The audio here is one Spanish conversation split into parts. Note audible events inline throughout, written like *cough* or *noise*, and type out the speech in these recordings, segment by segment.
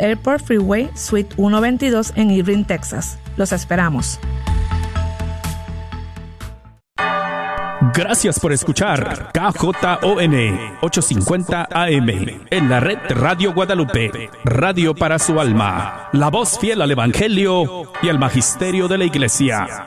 Airport Freeway, Suite 122 en Irving, Texas. Los esperamos. Gracias por escuchar KJON 850 AM en la red Radio Guadalupe, radio para su alma, la voz fiel al Evangelio y al Magisterio de la Iglesia.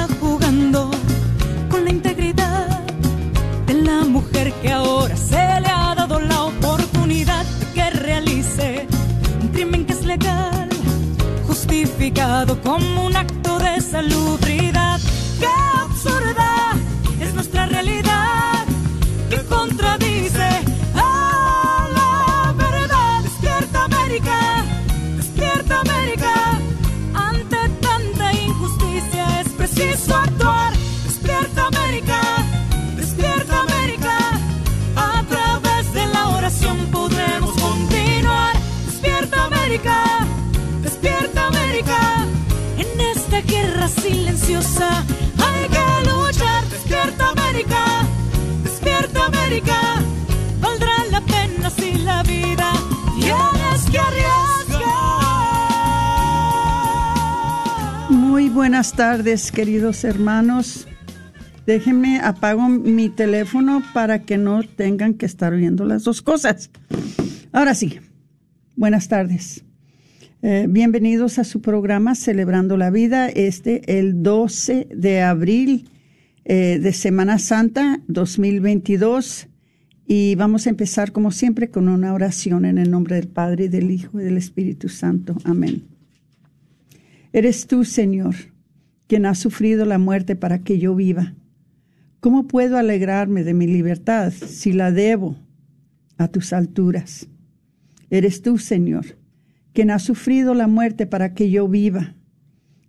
como un acto de salubridad. Buenas tardes, queridos hermanos. Déjenme apago mi teléfono para que no tengan que estar oyendo las dos cosas. Ahora sí, buenas tardes. Eh, bienvenidos a su programa Celebrando la Vida, este el 12 de abril eh, de Semana Santa 2022. Y vamos a empezar como siempre con una oración en el nombre del Padre, del Hijo y del Espíritu Santo. Amén. Eres tú, Señor, quien ha sufrido la muerte para que yo viva. ¿Cómo puedo alegrarme de mi libertad si la debo a tus alturas? Eres tú, Señor, quien ha sufrido la muerte para que yo viva.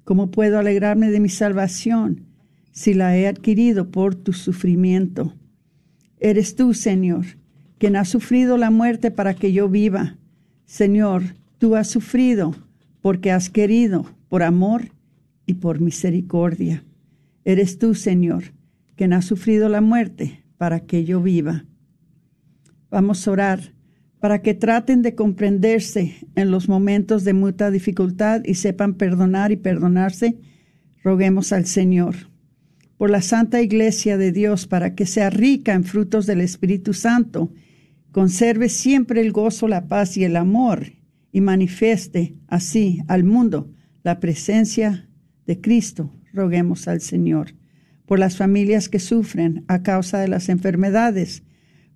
¿Cómo puedo alegrarme de mi salvación si la he adquirido por tu sufrimiento? Eres tú, Señor, quien ha sufrido la muerte para que yo viva. Señor, tú has sufrido porque has querido, por amor y por misericordia. Eres tú, Señor, quien ha sufrido la muerte para que yo viva. Vamos a orar para que traten de comprenderse en los momentos de mucha dificultad y sepan perdonar y perdonarse, roguemos al Señor. Por la Santa Iglesia de Dios, para que sea rica en frutos del Espíritu Santo, conserve siempre el gozo, la paz y el amor, y manifieste así al mundo la presencia de Cristo, roguemos al Señor. Por las familias que sufren a causa de las enfermedades,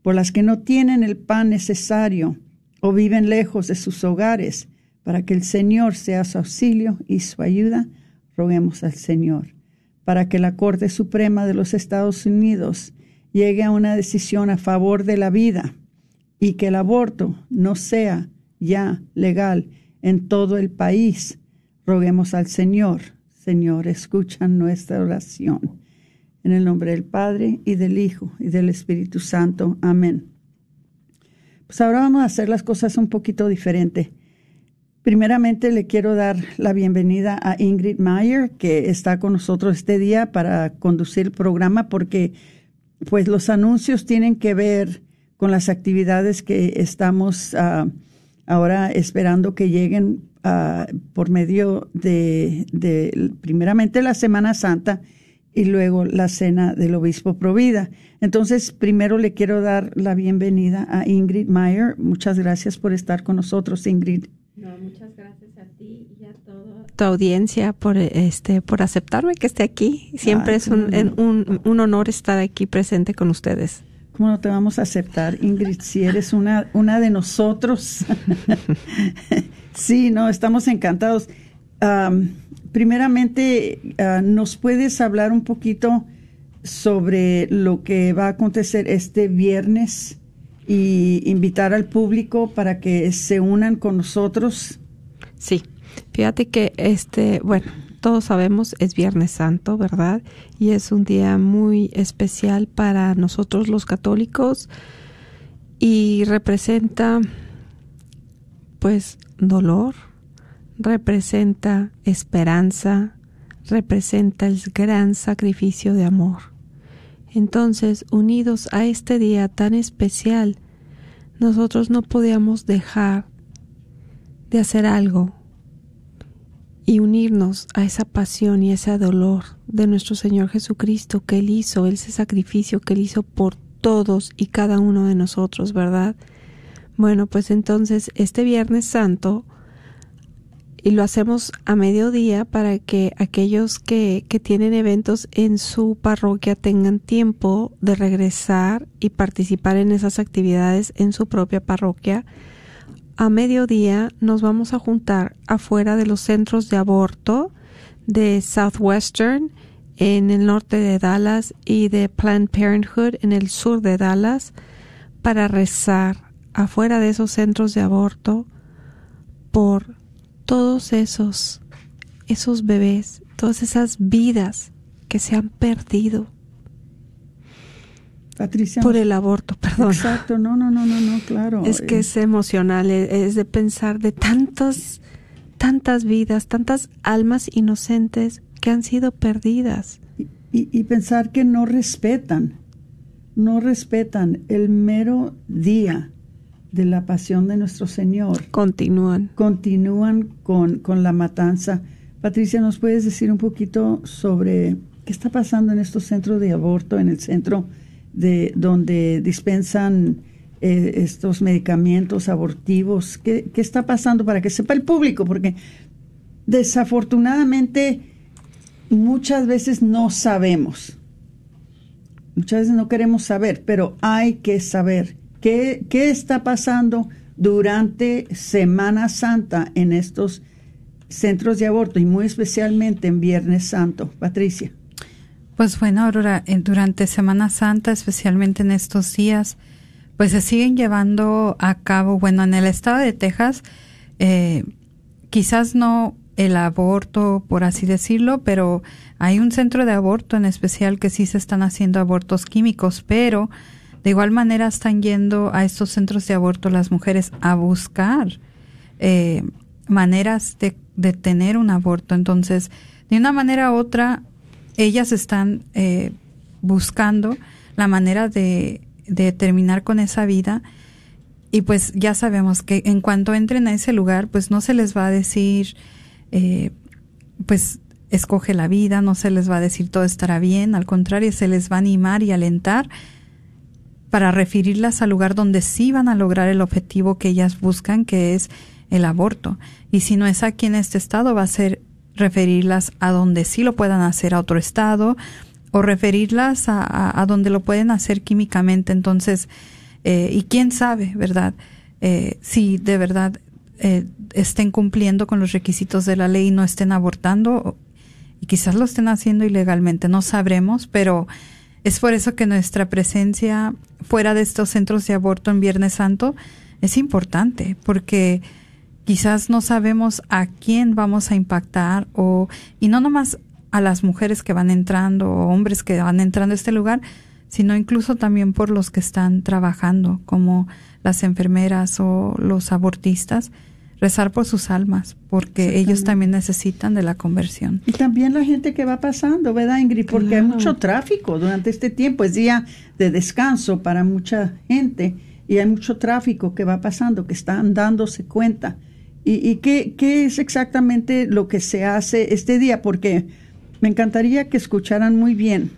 por las que no tienen el pan necesario o viven lejos de sus hogares, para que el Señor sea su auxilio y su ayuda, roguemos al Señor. Para que la Corte Suprema de los Estados Unidos llegue a una decisión a favor de la vida y que el aborto no sea ya legal en todo el país, roguemos al Señor. Señor, escucha nuestra oración. En el nombre del Padre y del Hijo y del Espíritu Santo. Amén. Pues ahora vamos a hacer las cosas un poquito diferente. Primeramente le quiero dar la bienvenida a Ingrid Mayer, que está con nosotros este día para conducir el programa, porque pues los anuncios tienen que ver con las actividades que estamos uh, ahora esperando que lleguen uh, por medio de, de, primeramente, la Semana Santa y luego la cena del obispo Provida. Entonces, primero le quiero dar la bienvenida a Ingrid Meyer. Muchas gracias por estar con nosotros, Ingrid. muchas gracias a ti y a toda tu audiencia por este por aceptarme que esté aquí. Siempre es un, un, un, honor estar aquí presente con ustedes. ¿Cómo no te vamos a aceptar, Ingrid, si eres una, una de nosotros? *laughs* sí, no, estamos encantados primeramente, ah, ¿nos puedes hablar un poquito sobre lo que va a acontecer este viernes y invitar al público para que se unan con nosotros? Sí, fíjate que este, bueno, todos sabemos es Viernes Santo, ¿verdad? Y es un día muy especial para nosotros los católicos y representa pues dolor, representa esperanza, representa el gran sacrificio de amor. Entonces, unidos a este día tan especial, nosotros no podíamos dejar de hacer algo y unirnos a esa pasión y ese dolor de nuestro Señor Jesucristo que Él hizo, ese sacrificio que Él hizo por todos y cada uno de nosotros, ¿verdad? Bueno, pues entonces este Viernes Santo y lo hacemos a mediodía para que aquellos que, que tienen eventos en su parroquia tengan tiempo de regresar y participar en esas actividades en su propia parroquia. A mediodía nos vamos a juntar afuera de los centros de aborto de Southwestern en el norte de Dallas y de Planned Parenthood en el sur de Dallas para rezar afuera de esos centros de aborto por todos esos, esos bebés, todas esas vidas que se han perdido. Patricia. Por el aborto, perdón. Exacto, no, no, no, no, no, claro. Es que es emocional, e, es de pensar de tantos, tantas vidas, tantas almas inocentes que han sido perdidas. Y, y pensar que no respetan, no respetan el mero día de la pasión de nuestro Señor. Continúan. Continúan con, con la matanza. Patricia, ¿nos puedes decir un poquito sobre qué está pasando en estos centros de aborto, en el centro de donde dispensan eh, estos medicamentos abortivos? ¿Qué, ¿Qué está pasando para que sepa el público? Porque desafortunadamente muchas veces no sabemos. Muchas veces no queremos saber, pero hay que saber ¿Qué, está pasando durante Semana Santa en estos centros de aborto y muy especialmente en Viernes Santo? Patricia. Pues bueno, Aurora, durante Semana Santa, especialmente en estos días, pues se siguen llevando a cabo, bueno, en el estado de Texas, eh, quizás no el aborto, por así decirlo, pero hay un centro de aborto en especial que sí se están haciendo abortos químicos, pero de igual manera están yendo a estos centros de aborto las mujeres a buscar eh, maneras de, tener un aborto. Entonces, de una manera u otra, ellas están eh, buscando la manera de, terminar con esa vida. Y pues ya sabemos que en cuanto entren a ese lugar, pues no se les va a decir, eh, pues escoge la vida, no se les va a decir todo estará bien, al contrario, se les va a animar y alentar para referirlas al lugar donde sí van a lograr el objetivo que ellas buscan, que es el aborto. Y si no es aquí en este estado, va a ser referirlas a donde sí lo puedan hacer a otro estado o referirlas a, donde lo pueden hacer químicamente. Entonces, eh, y quién sabe, ¿verdad? Eh, si de verdad eh, estén cumpliendo con los requisitos de la ley y no estén abortando, y quizás lo estén haciendo ilegalmente, no sabremos, pero es por eso que nuestra presencia fuera de estos centros de aborto en Viernes Santo es importante, porque quizás no sabemos a quién vamos a impactar o y no nomás a las mujeres que van entrando o hombres que van entrando a este lugar, sino incluso también por los que están trabajando, como las enfermeras o los abortistas, rezar por sus almas, porque ellos también necesitan de la conversión. Y también la gente que va pasando, ¿verdad, Ingrid? Porque hay mucho tráfico durante este tiempo, es día de descanso para mucha gente y hay mucho tráfico que va pasando, que están dándose cuenta. ¿Y, y qué, es exactamente lo que se hace este día? Porque me encantaría que escucharan muy bien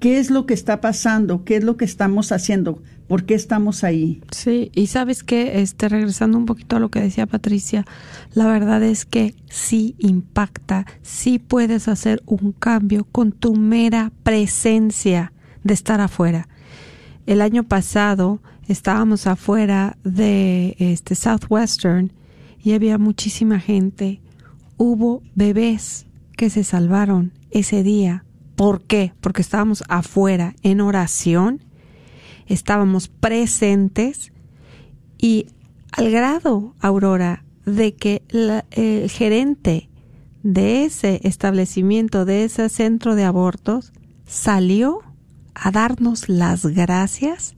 qué es lo que está pasando, qué es lo que estamos haciendo, por qué estamos ahí. Sí, y sabes que, este, regresando un poquito a lo que decía Patricia, la verdad es que sí impacta, sí puedes hacer un cambio con tu mera presencia de estar afuera. El año pasado estábamos afuera de este Southwestern y había muchísima gente. Hubo bebés que se salvaron ese día. ¿Por qué? Porque estábamos afuera en oración, estábamos presentes y al grado, Aurora, de que el gerente de ese establecimiento, de ese centro de abortos, salió a darnos las gracias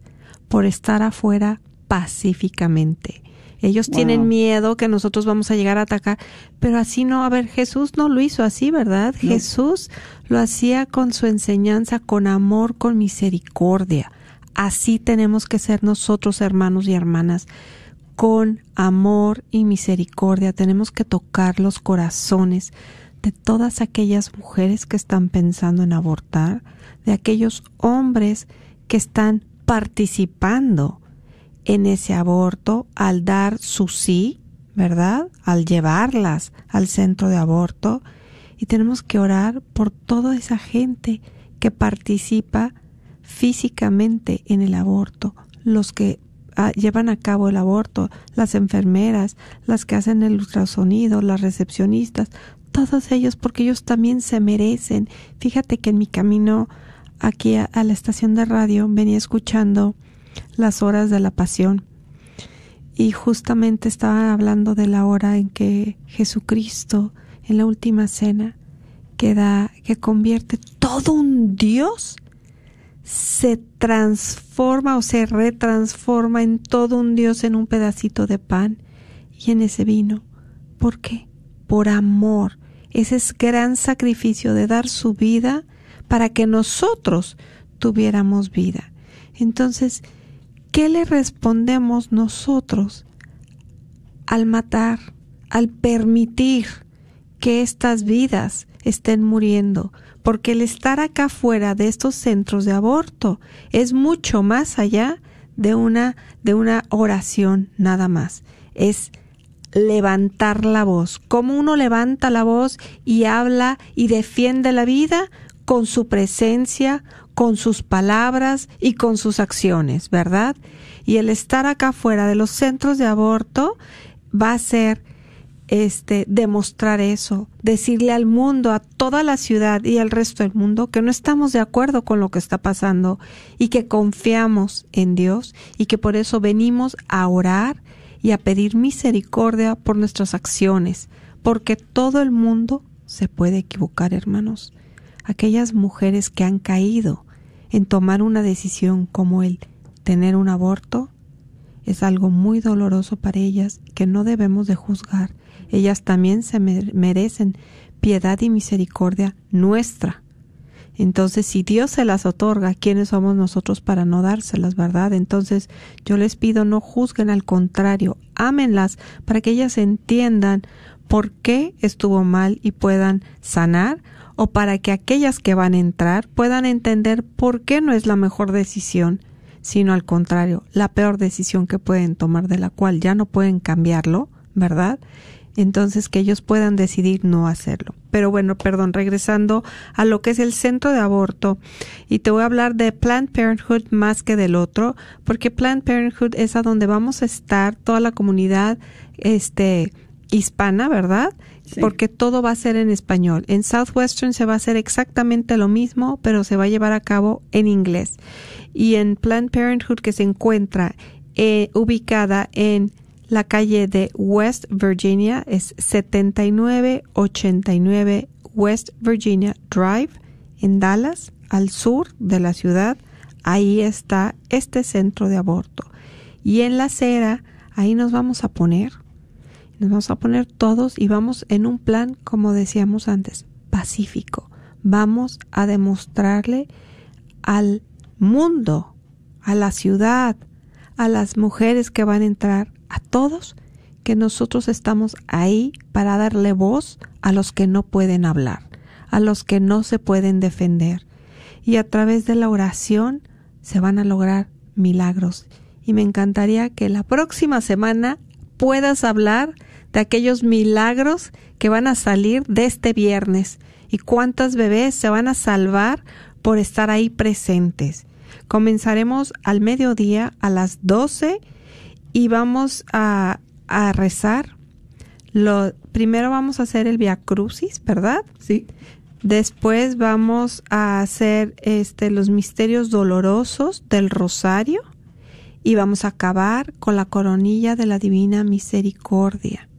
por estar afuera pacíficamente. Ellos tienen miedo que nosotros vamos a llegar a atacar, pero así no, a ver, Jesús no lo hizo así, ¿verdad? Jesús lo hacía con su enseñanza, con amor, con misericordia. Así tenemos que ser nosotros, hermanos y hermanas, con amor y misericordia. Tenemos que tocar los corazones de todas aquellas mujeres que están pensando en abortar, de aquellos hombres que están participando en ese aborto al dar su sí, ¿verdad? Al llevarlas al centro de aborto. Y tenemos que orar por toda esa gente que participa físicamente en el aborto, los que ah, llevan a cabo el aborto, las enfermeras, las que hacen el ultrasonido, las recepcionistas, todos ellos, porque ellos también se merecen. Fíjate que en mi camino aquí a la estación de radio venía escuchando las horas de la pasión. Y justamente estaba hablando de la hora en que Jesucristo, en la última cena, que da, que convierte todo un Dios, se transforma o se retransforma en todo un Dios en un pedacito de pan y en ese vino. ¿Por qué? Por amor. Ese es gran sacrificio de dar su vida para que nosotros tuviéramos vida. Entonces, ¿Qué le respondemos nosotros al matar, al permitir que estas vidas estén muriendo? Porque el estar acá fuera de estos centros de aborto es mucho más allá de una, de una oración nada más. Es levantar la voz. Como uno levanta la voz y habla y defiende la vida con su presencia, con sus palabras y con sus acciones, ¿verdad? Y el estar acá fuera de los centros de aborto va a ser este demostrar eso, decirle al mundo, a toda la ciudad y al resto del mundo que no estamos de acuerdo con lo que está pasando y que confiamos en Dios y que por eso venimos a orar y a pedir misericordia por nuestras acciones, porque todo el mundo se puede equivocar, hermanos. Aquellas mujeres que han caído en tomar una decisión como el tener un aborto es algo muy doloroso para ellas que no debemos de juzgar. Ellas también se merecen piedad y misericordia nuestra. Entonces, si Dios se las otorga, ¿quiénes somos nosotros para no dárselas, verdad? Entonces, yo les pido no juzguen, al contrario, ámenlas para que ellas entiendan por qué estuvo mal y puedan sanar o para que aquellas que van a entrar puedan entender por qué no es la mejor decisión, sino al contrario, la peor decisión que pueden tomar de la cual ya no pueden cambiarlo, ¿verdad? Entonces que ellos puedan decidir no hacerlo. Pero bueno, perdón, regresando a lo que es el centro de aborto, y te voy a hablar de Planned Parenthood más que del otro, porque Planned Parenthood es a donde vamos a estar toda la comunidad este hispana, ¿verdad? Porque todo va a ser en español. En Southwestern se va a hacer exactamente lo mismo, pero se va a llevar a cabo en inglés. Y en Planned Parenthood, que se encuentra eh, ubicada en la calle de West Virginia, es 7989 West Virginia Drive, en Dallas, al sur de la ciudad. Ahí está este centro de aborto. Y en la acera, ahí nos vamos a poner nos vamos a poner todos y vamos en un plan, como decíamos antes, pacífico. Vamos a demostrarle al mundo, a la ciudad, a las mujeres que van a entrar, a todos, que nosotros estamos ahí para darle voz a los que no pueden hablar, a los que no se pueden defender. Y a través de la oración se van a lograr milagros. Y me encantaría que la próxima semana puedas hablar de aquellos milagros que van a salir de este viernes y cuántas bebés se van a salvar por estar ahí presentes. Comenzaremos al mediodía a las 12 y vamos a, a rezar. Lo, primero vamos a hacer el Via Crucis, ¿verdad? Sí. Después vamos a hacer este los misterios dolorosos del rosario y vamos a acabar con la coronilla de la Divina Misericordia.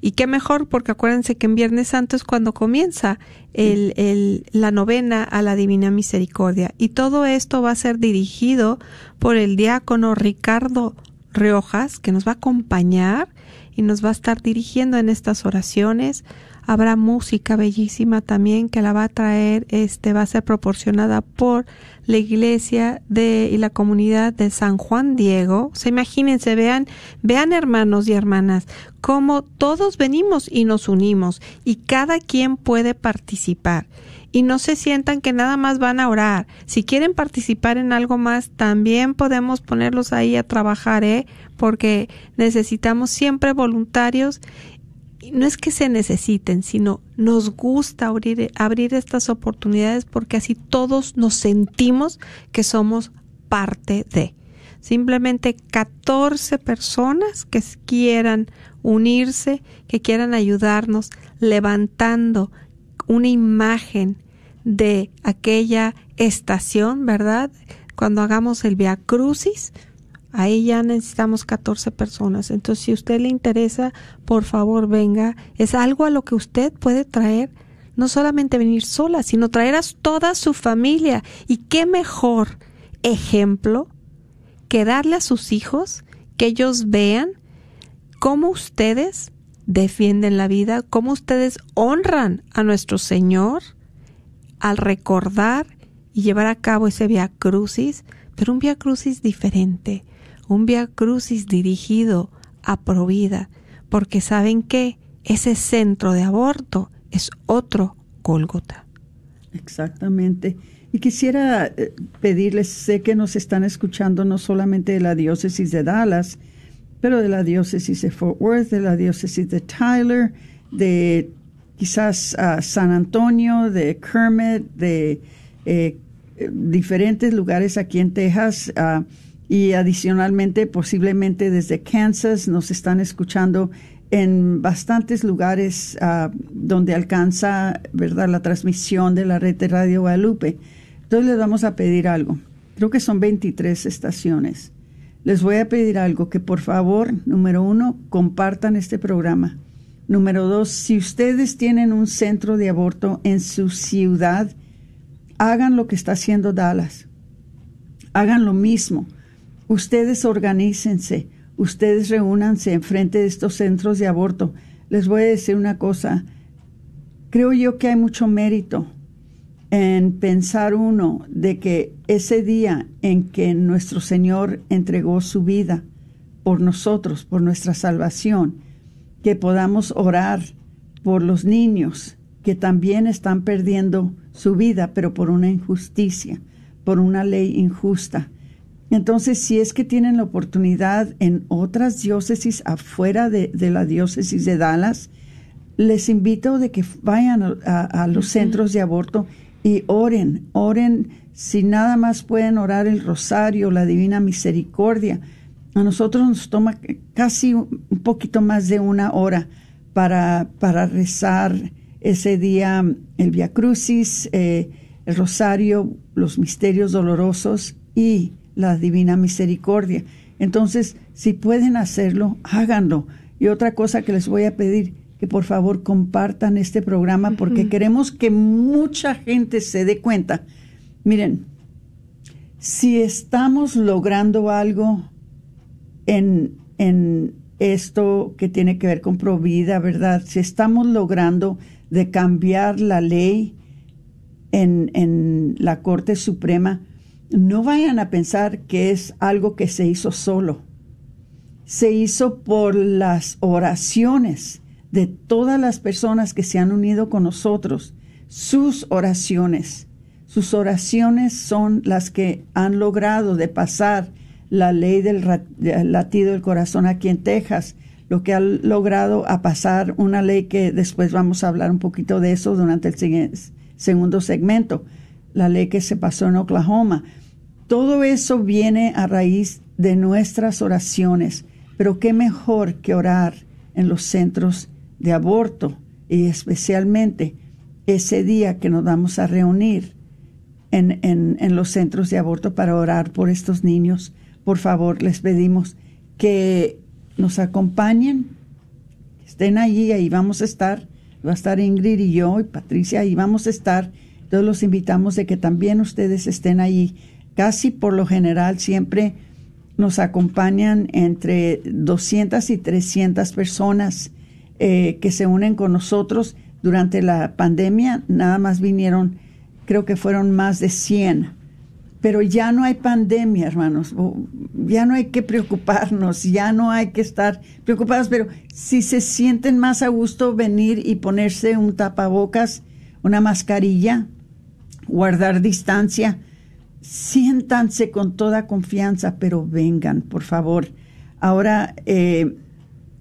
Y qué mejor, porque acuérdense que en Viernes Santo es cuando comienza el, el, la novena a la Divina Misericordia. Y todo esto va a ser dirigido por el diácono Ricardo Riojas, que nos va a acompañar y nos va a estar dirigiendo en estas oraciones Habrá música bellísima también que la va a traer, este va a ser proporcionada por la iglesia de y la comunidad de San Juan Diego. O sea, imagínense, vean, vean hermanos y hermanas, cómo todos venimos y nos unimos y cada quien puede participar y no se sientan que nada más van a orar. Si quieren participar en algo más, también podemos ponerlos ahí a trabajar, ¿eh? Porque necesitamos siempre voluntarios no es que se necesiten, sino nos gusta abrir, abrir estas oportunidades porque así todos nos sentimos que somos parte de. Simplemente 14 personas que quieran unirse, que quieran ayudarnos, levantando una imagen de aquella estación, ¿verdad? Cuando hagamos el Via Crucis, Ahí ya necesitamos 14 personas. Entonces, si a usted le interesa, por favor venga. Es algo a lo que usted puede traer, no solamente venir sola, sino traer a toda su familia. Y qué mejor ejemplo que darle a sus hijos que ellos vean cómo ustedes defienden la vida, cómo ustedes honran a nuestro Señor al recordar y llevar a cabo ese via crucis, pero un via crucis diferente, un via crucis dirigido a Provida, porque saben que ese centro de aborto es otro Gólgota. Exactamente. Y quisiera eh, pedirles, sé que nos están escuchando no solamente de la diócesis de Dallas, pero de la diócesis de Fort Worth, de la diócesis de Tyler, de quizás uh, San Antonio, de Kermit, de eh, diferentes lugares aquí en Texas. Uh, y adicionalmente posiblemente desde Kansas nos están escuchando en bastantes lugares uh, donde alcanza verdad la transmisión de la red de Radio Guadalupe. Entonces les vamos a pedir algo. Creo que son 23 estaciones. Les voy a pedir algo que por favor, número uno, compartan este programa. Número dos, si ustedes tienen un centro de aborto en su ciudad, hagan lo que está haciendo Dallas. Hagan lo mismo Ustedes organícense, ustedes reúnanse enfrente de estos centros de aborto. Les voy a decir una cosa, creo yo que hay mucho mérito en pensar uno de que ese día en que nuestro Señor entregó su vida por nosotros, por nuestra salvación, que podamos orar por los niños que también están perdiendo su vida, pero por una injusticia, por una ley injusta. Entonces, si es que tienen la oportunidad en otras diócesis afuera de, la diócesis de Dallas, les invito de que vayan a, los centros de aborto y oren, oren si nada más pueden orar el rosario, la divina misericordia. A nosotros nos toma casi un poquito más de una hora para, para rezar ese día el Via Crucis, eh, el rosario, los misterios dolorosos y la divina misericordia. Entonces, si pueden hacerlo, háganlo. Y otra cosa que les voy a pedir, que por favor compartan este programa porque queremos que mucha gente se dé cuenta. Miren, si estamos logrando algo en, en esto que tiene que ver con Provida, ¿verdad? Si estamos logrando de cambiar la ley en, en la Corte Suprema, no vayan a pensar que es algo que se hizo solo. Se hizo por las oraciones de todas las personas que se han unido con nosotros. sus oraciones. Sus oraciones son las que han logrado de pasar la ley del latido del corazón aquí en Texas, lo que ha logrado a pasar una ley que después vamos a hablar un poquito de eso durante el segundo segmento, la ley que se pasó en Oklahoma. Todo eso viene a raíz de nuestras oraciones, pero qué mejor que orar en los centros de aborto y especialmente ese día que nos vamos a reunir en, en los centros de aborto para orar por estos niños por favor, les pedimos que nos acompañen, estén allí, ahí vamos a estar, va a estar Ingrid y yo y Patricia, ahí vamos a estar. Todos los invitamos de que también ustedes estén allí. Casi por lo general siempre nos acompañan entre 200 y 300 personas eh, que se unen con nosotros. Durante la pandemia nada más vinieron, creo que fueron más de 100 pero ya no hay pandemia, hermanos, ya no hay que preocuparnos, ya no hay que estar preocupados, pero si se sienten más a gusto venir y ponerse un tapabocas, una mascarilla, guardar distancia, siéntanse con toda confianza, pero vengan, por favor. Ahora eh,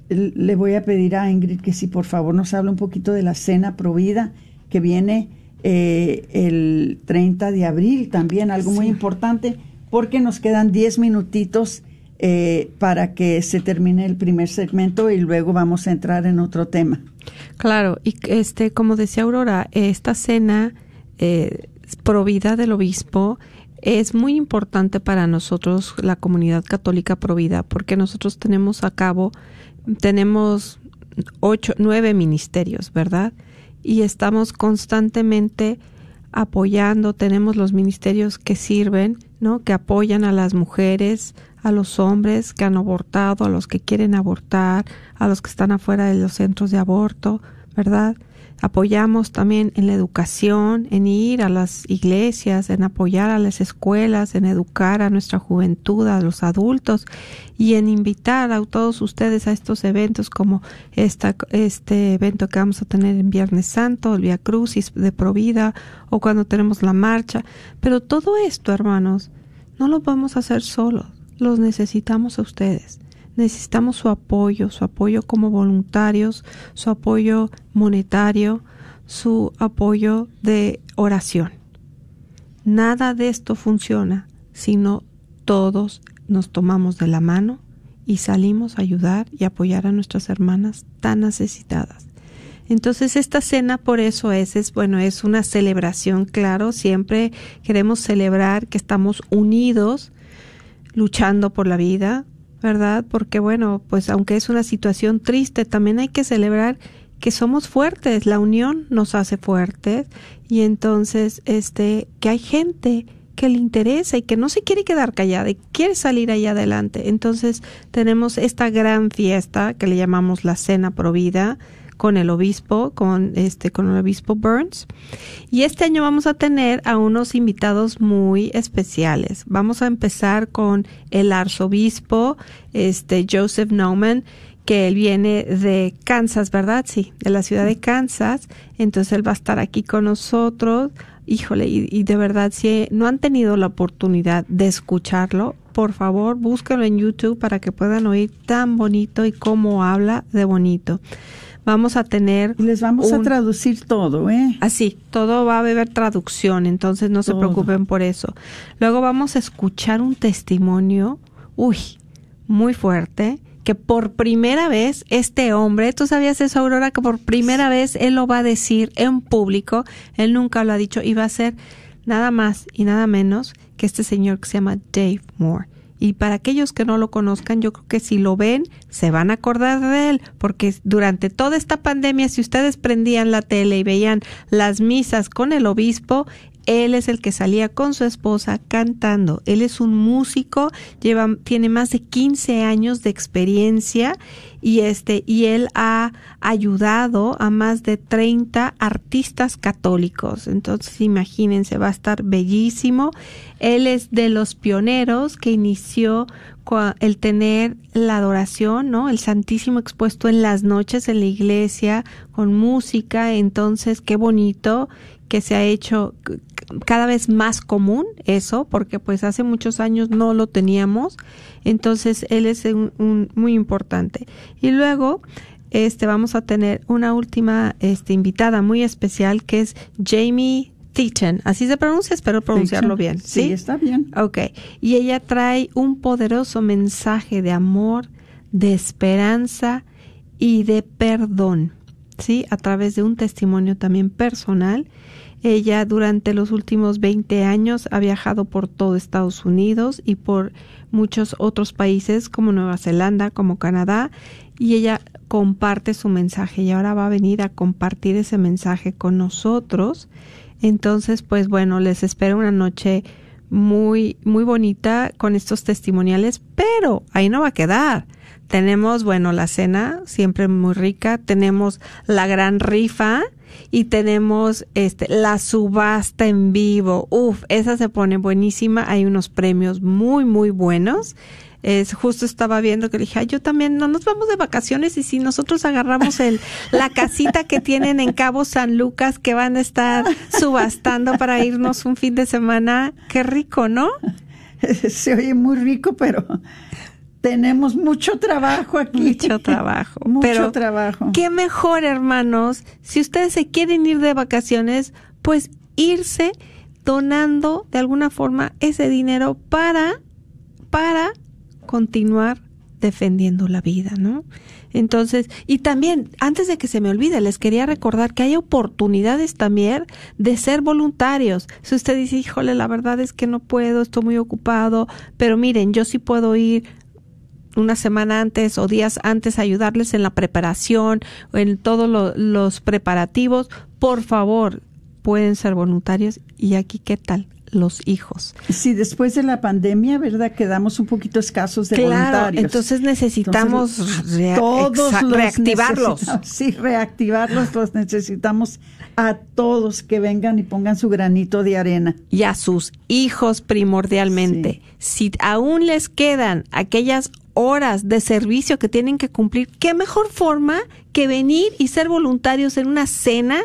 le voy a pedir a Ingrid que si por favor nos hable un poquito de la cena provida que viene eh, el 30 de abril también, algo muy importante, porque nos quedan 10 minutitos eh, para que se termine el primer segmento y luego vamos a entrar en otro tema. Claro, y este, como decía Aurora, esta cena eh, provida del obispo es muy importante para nosotros, la comunidad católica provida, porque nosotros tenemos a cabo, tenemos ocho, nueve ministerios, ¿verdad? y estamos constantemente apoyando, tenemos los ministerios que sirven, ¿no? que apoyan a las mujeres, a los hombres que han abortado, a los que quieren abortar, a los que están afuera de los centros de aborto, ¿verdad? Apoyamos también en la educación, en ir a las iglesias, en apoyar a las escuelas, en educar a nuestra juventud, a los adultos y en invitar a todos ustedes a estos eventos como esta, este evento que vamos a tener en Viernes Santo, el Via Crucis de Provida o cuando tenemos la marcha. Pero todo esto, hermanos, no lo podemos hacer solos, los necesitamos a ustedes necesitamos su apoyo, su apoyo como voluntarios, su apoyo monetario, su apoyo de oración. Nada de esto funciona si no todos nos tomamos de la mano y salimos a ayudar y apoyar a nuestras hermanas tan necesitadas. Entonces esta cena por eso es, es bueno, es una celebración, claro, siempre queremos celebrar que estamos unidos luchando por la vida, ¿verdad? Porque bueno, pues aunque es una situación triste, también hay que celebrar que somos fuertes, la unión nos hace fuertes y entonces este que hay gente que le interesa y que no se quiere quedar callada y quiere salir allá adelante. Entonces tenemos esta gran fiesta que le llamamos la Cena Provida, con el obispo, con este, con el obispo Burns. Y este año vamos a tener a unos invitados muy especiales. Vamos a empezar con el arzobispo, este, Joseph Nauman, que él viene de Kansas, ¿verdad? Sí, de la ciudad de Kansas. Entonces él va a estar aquí con nosotros. Híjole, y, y de verdad, si no han tenido la oportunidad de escucharlo, por favor, búsquenlo en YouTube para que puedan oír tan bonito y cómo habla de bonito vamos a tener... les vamos a traducir todo, ¿eh? Así, todo va a haber traducción, entonces no se preocupen por eso. Luego vamos a escuchar un testimonio, uy, muy fuerte, que por primera vez este hombre, tú sabías eso, Aurora, que por primera vez él lo va a decir en público, él nunca lo ha dicho, y va a ser nada más y nada menos que este señor que se llama Dave Moore. Y para aquellos que no lo conozcan, yo creo que si lo ven, se van a acordar de él, porque durante toda esta pandemia, si ustedes prendían la tele y veían las misas con el obispo, él es el que salía con su esposa cantando. Él es un músico, lleva, tiene más de 15 años de experiencia y este y él ha ayudado a más de 30 artistas católicos. Entonces, imagínense, va a estar bellísimo. Él es de los pioneros que inició el tener la adoración, ¿no? El Santísimo expuesto en las noches en la iglesia con música, entonces qué bonito que se ha hecho cada vez más común eso, porque pues hace muchos años no lo teníamos, entonces él es un, muy importante. Y luego este vamos a tener una última este invitada muy especial que es Jamie Teachen, así se pronuncia, espero pronunciarlo bien. ¿sí? ¿sí? está bien. Ok, y ella trae un poderoso mensaje de amor, de esperanza y de perdón, ¿sí? A través de un testimonio también personal ella durante los últimos 20 años ha viajado por todo Estados Unidos y por muchos otros países como Nueva Zelanda, como Canadá, y ella comparte su mensaje y ahora va a venir a compartir ese mensaje con nosotros. Entonces, pues bueno, les espero una noche muy, muy bonita con estos testimoniales, pero ahí no va a quedar. Tenemos, bueno, la cena, siempre muy rica, tenemos la gran rifa, y tenemos este la subasta en vivo. Uf, esa se pone buenísima. Hay unos premios muy muy buenos. Es, justo estaba viendo que le dije, yo también no nos vamos de vacaciones y si nosotros agarramos el *laughs* la casita que tienen en Cabo San Lucas que van a estar subastando para irnos un fin de semana, qué rico, ¿no? *laughs* Se oye muy rico, pero tenemos mucho trabajo aquí. Mucho trabajo. *laughs* mucho trabajo. Qué mejor, hermanos, si ustedes se quieren ir de vacaciones, pues irse donando de alguna forma ese dinero para, para continuar defendiendo la vida, ¿no? Entonces, y también, antes de que se me olvide, les quería recordar que hay oportunidades también de ser voluntarios. Si usted dice, híjole, la verdad es que no puedo, estoy muy ocupado, pero miren, yo sí puedo ir una semana antes o días antes ayudarles en la preparación o en todos los preparativos, por favor, pueden ser voluntarios. ¿Y aquí qué tal? los hijos. Sí, después de la pandemia, ¿verdad? Quedamos un poquito escasos de claro, Entonces necesitamos todos reactivarlos. Sí, reactivarlos, los necesitamos a todos que vengan y pongan su granito de arena. Y a sus hijos primordialmente. Si aún les quedan aquellas horas de servicio que tienen que cumplir, ¿qué mejor forma que venir y ser voluntarios en una cena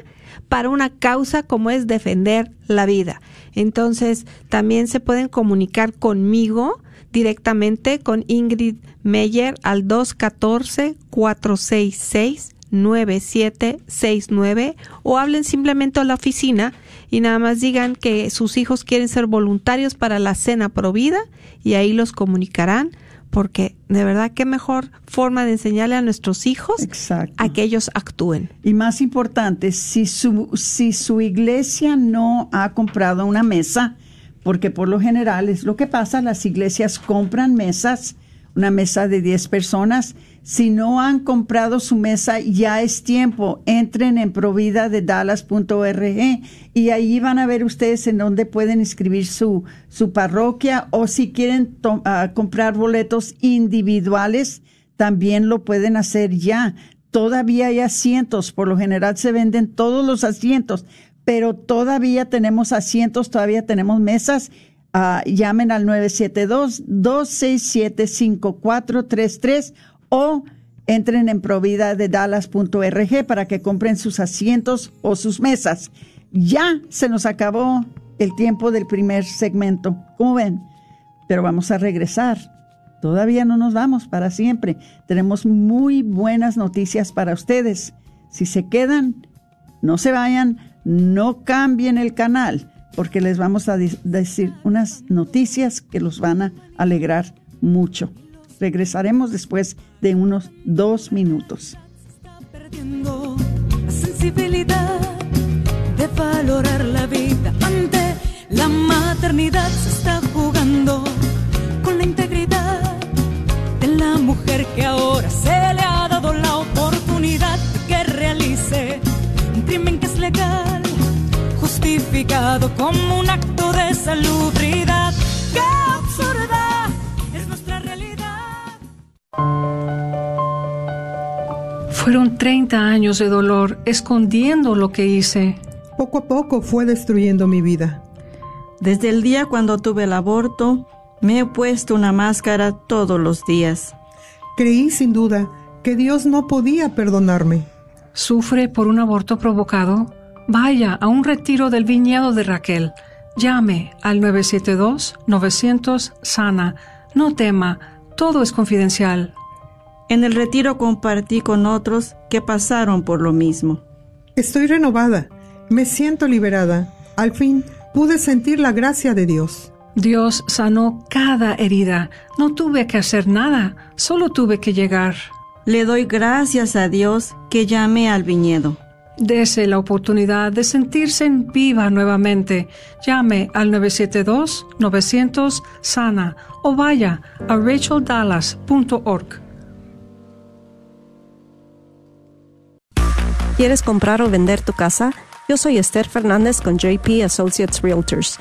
para una causa como es defender la vida? Entonces, también se pueden comunicar conmigo directamente con Ingrid Meyer al 214-466-9769 o hablen simplemente a la oficina y nada más digan que sus hijos quieren ser voluntarios para la cena provida y ahí los comunicarán porque de verdad qué mejor forma de enseñarle a nuestros hijos a que ellos actúen. Y más importante, si su, si su iglesia no ha comprado una mesa, porque por lo general es lo que pasa, las iglesias compran mesas, una mesa de 10 personas, si no han comprado su mesa, ya es tiempo. Entren en provida de dallas.org y ahí van a ver ustedes en dónde pueden inscribir su, su parroquia o si quieren ah, comprar boletos individuales, también lo pueden hacer ya. Todavía hay asientos, por lo general se venden todos los asientos, pero todavía tenemos asientos, todavía tenemos mesas. Uh, llamen al 972-267-5433 o entren en provida de dallas.org para que compren sus asientos o sus mesas. Ya se nos acabó el tiempo del primer segmento, como ven, pero vamos a regresar. Todavía no nos vamos para siempre. Tenemos muy buenas noticias para ustedes. Si se quedan, no se vayan, no cambien el canal, porque les vamos a decir unas noticias que los van a alegrar mucho. Regresaremos después de unos dos minutos. Está perdiendo la sensibilidad de valorar la vida ante la maternidad. Se está jugando con la integridad de la mujer que ahora se le ha dado la oportunidad justificado como un acto de salubridad. ¡Qué absurda! Fueron 30 años de dolor escondiendo lo que hice. Poco a poco fue destruyendo mi vida. Desde el día cuando tuve el aborto, me he puesto una máscara todos los días. Creí sin duda que Dios no podía perdonarme. ¿Sufre por un aborto provocado? Vaya a un retiro del viñedo de Raquel. Llame al 972-900-SANA. No tema, todo es confidencial. En el retiro compartí con otros que pasaron por lo mismo. Estoy renovada, me siento liberada. Al fin pude sentir la gracia de Dios. Dios sanó cada herida. No tuve que hacer nada, solo tuve que llegar. Le doy gracias a Dios que llamé al viñedo. Dese la oportunidad de sentirse en viva nuevamente. Llame al 972-900-SANA o vaya a racheldallas.org. ¿Quieres comprar o vender tu casa? Yo soy Esther Fernández con JP Associates Realtors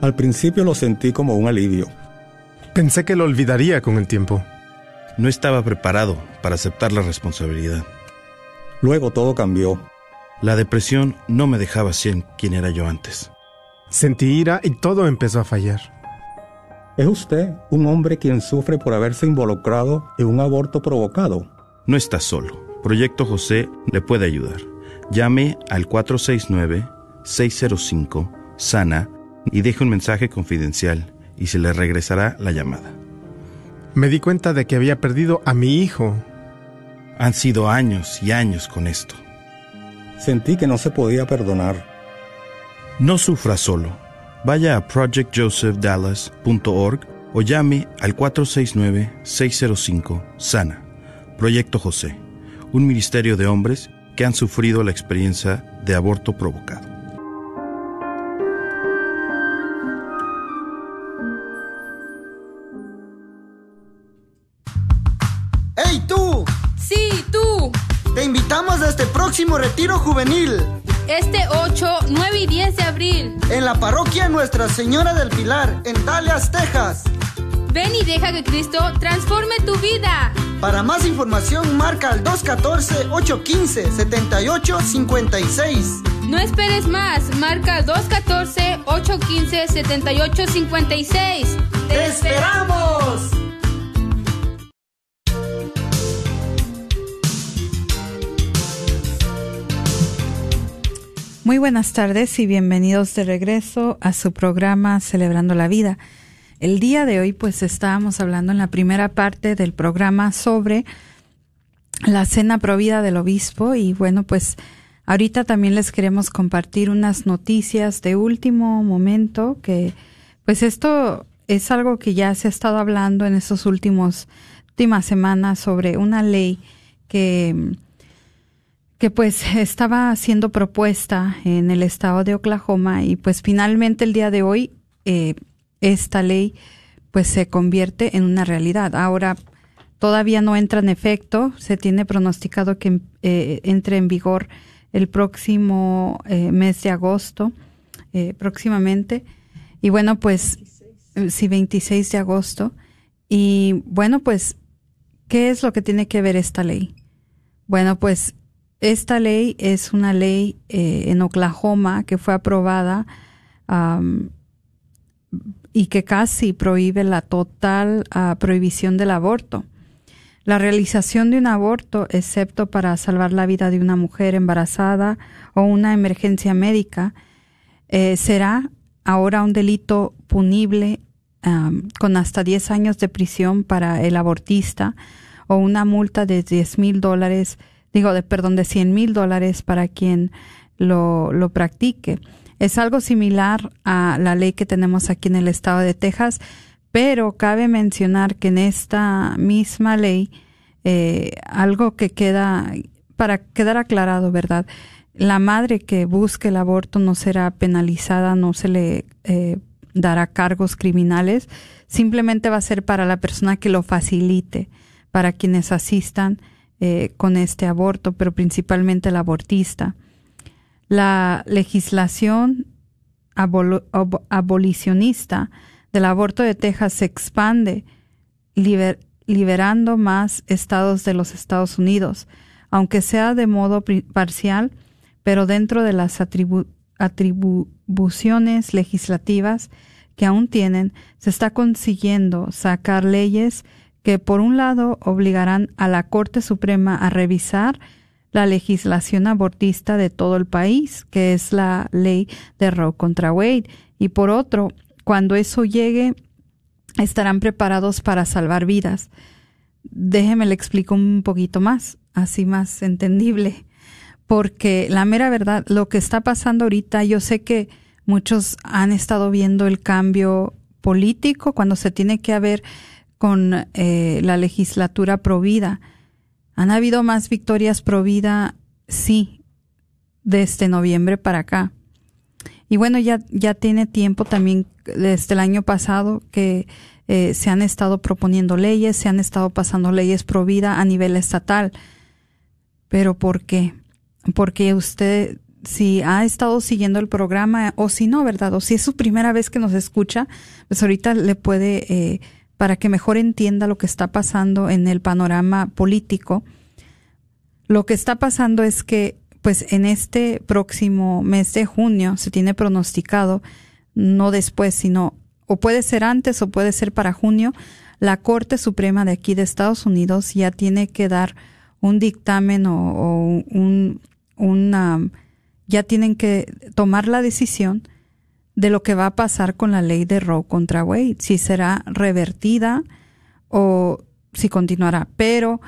Al principio lo sentí como un alivio. Pensé que lo olvidaría con el tiempo. No estaba preparado para aceptar la responsabilidad. Luego todo cambió. La depresión no me dejaba ser quien era yo antes. Sentí ira y todo empezó a fallar. ¿Es usted un hombre quien sufre por haberse involucrado en un aborto provocado? No está solo. Proyecto José le puede ayudar. Llame al 469-605-SANA y deje un mensaje confidencial y se le regresará la llamada. Me di cuenta de que había perdido a mi hijo. Han sido años y años con esto. Sentí que no se podía perdonar. No sufra solo. Vaya a projectjosephdallas.org o llame al 469-605-SANA. Proyecto José, un ministerio de hombres que han sufrido la experiencia de aborto provocado. Próximo retiro juvenil. Este 8, 9 y 10 de abril. En la parroquia Nuestra Señora del Pilar, en Dallas, Texas. Ven y deja que Cristo transforme tu vida. Para más información marca al 214-815-7856. No esperes más, marca al 214-815-7856. ¡Te esperamos! Muy buenas tardes y bienvenidos de regreso a su programa Celebrando la Vida. El día de hoy pues estábamos hablando en la primera parte del programa sobre la cena provida del obispo y bueno pues ahorita también les queremos compartir unas noticias de último momento que pues esto es algo que ya se ha estado hablando en estos últimos últimas semanas sobre una ley que que pues *laughs* estaba siendo propuesta en el estado de Oklahoma y pues finalmente el día de hoy eh, esta ley pues se convierte en una realidad. Ahora todavía no entra en efecto, se tiene pronosticado que eh, entre en vigor el próximo eh, mes de agosto, eh, próximamente. Y bueno, pues sí, 26 de agosto. Y bueno, pues, ¿qué es lo que tiene que ver esta ley? Bueno, pues esta ley es una ley eh, en Oklahoma que fue aprobada y que casi prohíbe la total uh, prohibición del aborto. La realización de un aborto, excepto para salvar la vida de una mujer embarazada o una emergencia médica, eh, será ahora un delito punible con hasta 10 años de prisión para el abortista o una multa de 10 mil dólares digo, de, perdón, de 100 mil dólares para quien lo, lo practique. Es algo similar a la ley que tenemos aquí en el estado de Texas, pero cabe mencionar que en esta misma ley, eh, algo que queda, para quedar aclarado, ¿verdad? la madre que busque el aborto no será penalizada, no se le eh, dará cargos criminales, simplemente va a ser para la persona que lo facilite, para quienes asistan eh, con este aborto, pero principalmente el abortista. La legislación abolicionista del aborto de Texas se expande, liberando más estados de los Estados Unidos, aunque sea de modo parcial, pero dentro de las atribuciones legislativas que aún tienen, se está consiguiendo sacar leyes que, por un lado, obligarán a la Corte Suprema a revisar la legislación abortista de todo el país, que es la ley de Roe contra Wade, y por otro, cuando eso llegue, estarán preparados para salvar vidas. Déjeme le explico un poquito más, así más entendible, porque la mera verdad, lo que está pasando ahorita, yo sé que muchos han estado viendo el cambio político cuando se tiene que haber con eh, la legislatura provida. ¿Han habido más victorias provida? Sí, desde este noviembre para acá. Y bueno, ya, ya tiene tiempo también desde el año pasado que eh, se han estado proponiendo leyes, se han estado pasando leyes pro vida a nivel estatal. Pero ¿por qué? Porque usted, si ha estado siguiendo el programa, o si no, ¿verdad? O si es su primera vez que nos escucha, pues ahorita le puede, eh, para que mejor entienda lo que está pasando en el panorama político. Lo que está pasando es que, pues en este próximo mes de junio se tiene pronosticado, no después, sino o puede ser antes o puede ser para junio, la Corte Suprema de aquí de Estados Unidos ya tiene que dar un dictamen o, un, una, ya tienen que tomar la decisión de lo que va a pasar con la ley de Roe contra Wade, si será revertida o si continuará. Pero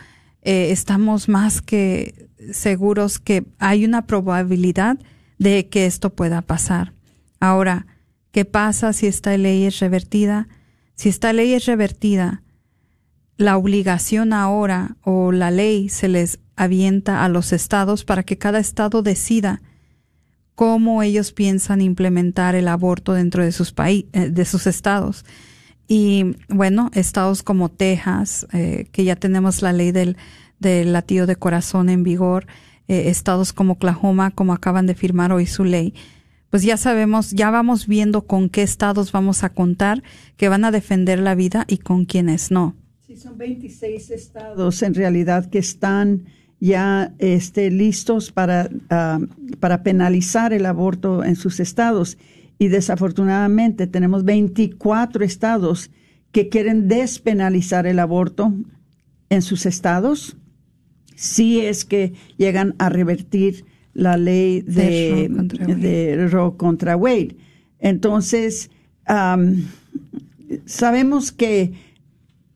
eh, estamos más que seguros que hay una probabilidad de que esto pueda pasar. Ahora, ¿Qué pasa si esta ley es revertida? Si esta ley es revertida, la obligación ahora o la ley se les avienta a los estados para que cada estado decida cómo ellos piensan implementar el aborto dentro de sus países, eh, de sus estados. Y bueno, estados como Texas, eh, que ya tenemos la ley del, del latido de corazón en vigor, eh, estados como Oklahoma, como acaban de firmar hoy su ley, pues ya sabemos, ya vamos viendo con qué estados vamos a contar que van a defender la vida y con quiénes no. Sí, son 26 estados en realidad que están ya este, listos para, ah, para penalizar el aborto en sus estados. Y desafortunadamente tenemos 24 estados que quieren despenalizar el aborto en sus estados si es que llegan a revertir la ley de, de Roe contra Wade. Entonces, sabemos que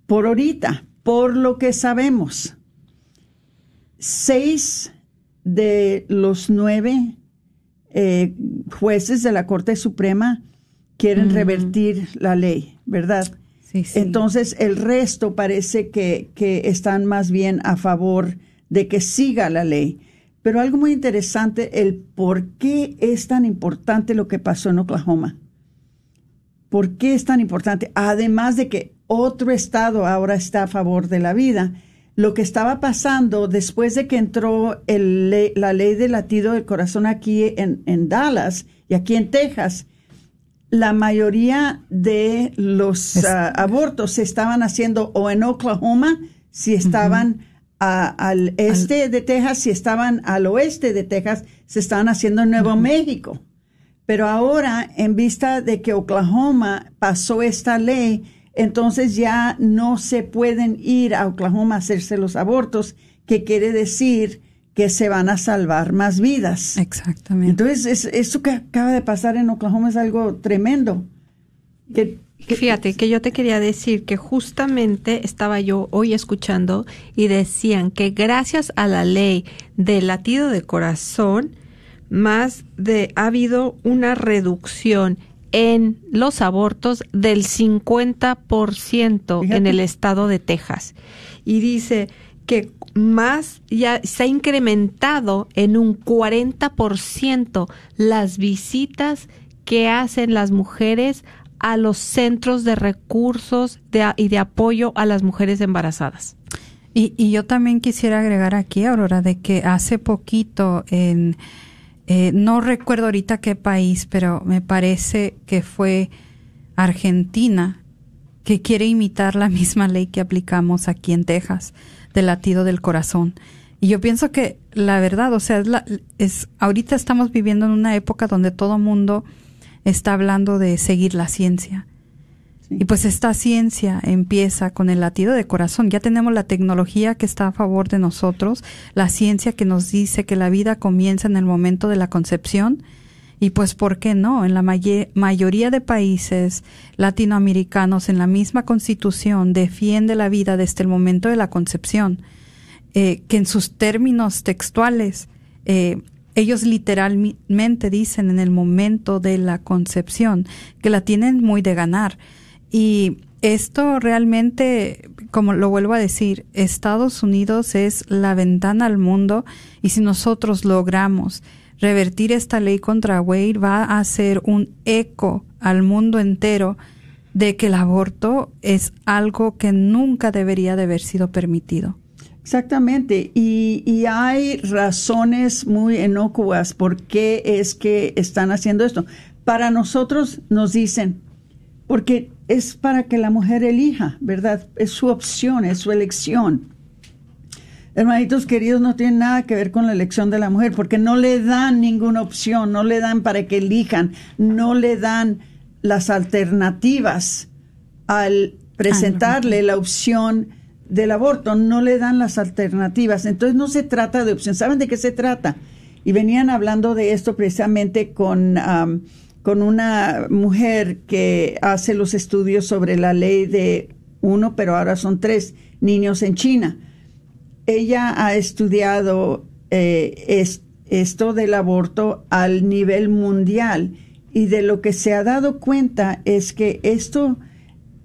por ahorita, por lo que sabemos, seis de los nueve eh, jueces de la Corte Suprema quieren revertir la ley, ¿verdad? Sí, sí. Entonces, el resto parece que, que están más bien a favor de que siga la ley. Pero algo muy interesante, el por qué es tan importante lo que pasó en Oklahoma. ¿Por qué es tan importante? Además de que otro estado ahora está a favor de la vida. Lo que estaba pasando después de que entró la ley del latido del corazón aquí en, Dallas y aquí en Texas, la mayoría de los ah, abortos se estaban haciendo o en Oklahoma, si estaban al este de Texas, si estaban al oeste de Texas, se estaban haciendo en Nuevo México. Pero ahora, en vista de que Oklahoma pasó esta ley, entonces ya no se pueden ir a Oklahoma a hacerse los abortos, que quiere decir que se van a salvar más vidas. Exactamente. Entonces, eso que acaba de pasar en Oklahoma es algo tremendo. Que Fíjate que yo te quería decir que justamente estaba yo hoy escuchando y decían que gracias a la ley del latido de corazón, más de ha habido una reducción en los abortos del 50% en el estado de Texas. Y dice que más ya se ha incrementado en un 40% las visitas que hacen las mujeres a los centros de recursos de, y de apoyo a las mujeres embarazadas. Y, y, yo también quisiera agregar aquí, Aurora, de que hace poquito en, eh, no recuerdo ahorita qué país, pero me parece que fue Argentina, que quiere imitar la misma ley que aplicamos aquí en Texas, del latido del corazón. Y yo pienso que la verdad, o sea, es, la, es ahorita estamos viviendo en una época donde todo mundo está hablando de seguir la ciencia. Y pues esta ciencia empieza con el latido de corazón. Ya tenemos la tecnología que está a favor de nosotros, la ciencia que nos dice que la vida comienza en el momento de la concepción. Y pues, ¿por qué no? En la mayoría de países latinoamericanos, en la misma constitución, defiende la vida desde el momento de la concepción, eh, que en sus términos textuales eh, ellos literalmente dicen en el momento de la concepción que la tienen muy de ganar. Y esto realmente, como lo vuelvo a decir, Estados Unidos es la ventana al mundo y si nosotros logramos revertir esta ley contra Wade va a hacer un eco al mundo entero de que el aborto es algo que nunca debería de haber sido permitido. Exactamente, y, y, hay razones muy inocuas por qué es que están haciendo esto. Para nosotros nos dicen, porque es para que la mujer elija, ¿verdad? Es su opción, es su elección. Hermanitos queridos, no tiene nada que ver con la elección de la mujer, porque no le dan ninguna opción, no le dan para que elijan, no le dan las alternativas al presentarle la opción del aborto, no le dan las alternativas. Entonces no se trata de opción. ¿Saben de qué se trata? Y venían hablando de esto precisamente con, con una mujer que hace los estudios sobre la ley de uno, pero ahora son tres niños en China. Ella ha estudiado eh, esto del aborto al nivel mundial y de lo que se ha dado cuenta es que esto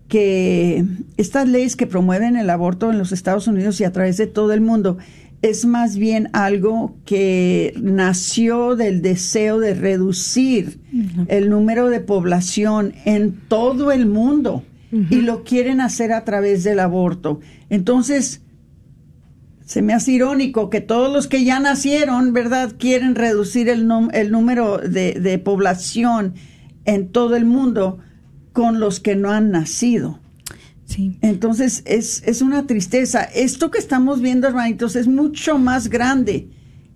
que estas leyes que promueven el aborto en los Estados Unidos y a través de todo el mundo es más bien algo que nació del deseo de reducir el número de población en todo el mundo y lo quieren hacer a través del aborto. Entonces, se me hace irónico que todos los que ya nacieron, ¿verdad?, quieren reducir el, el número de, de población en todo el mundo con los que no han nacido. Sí. Entonces es, es una tristeza. Esto que estamos viendo, hermanitos, es mucho más grande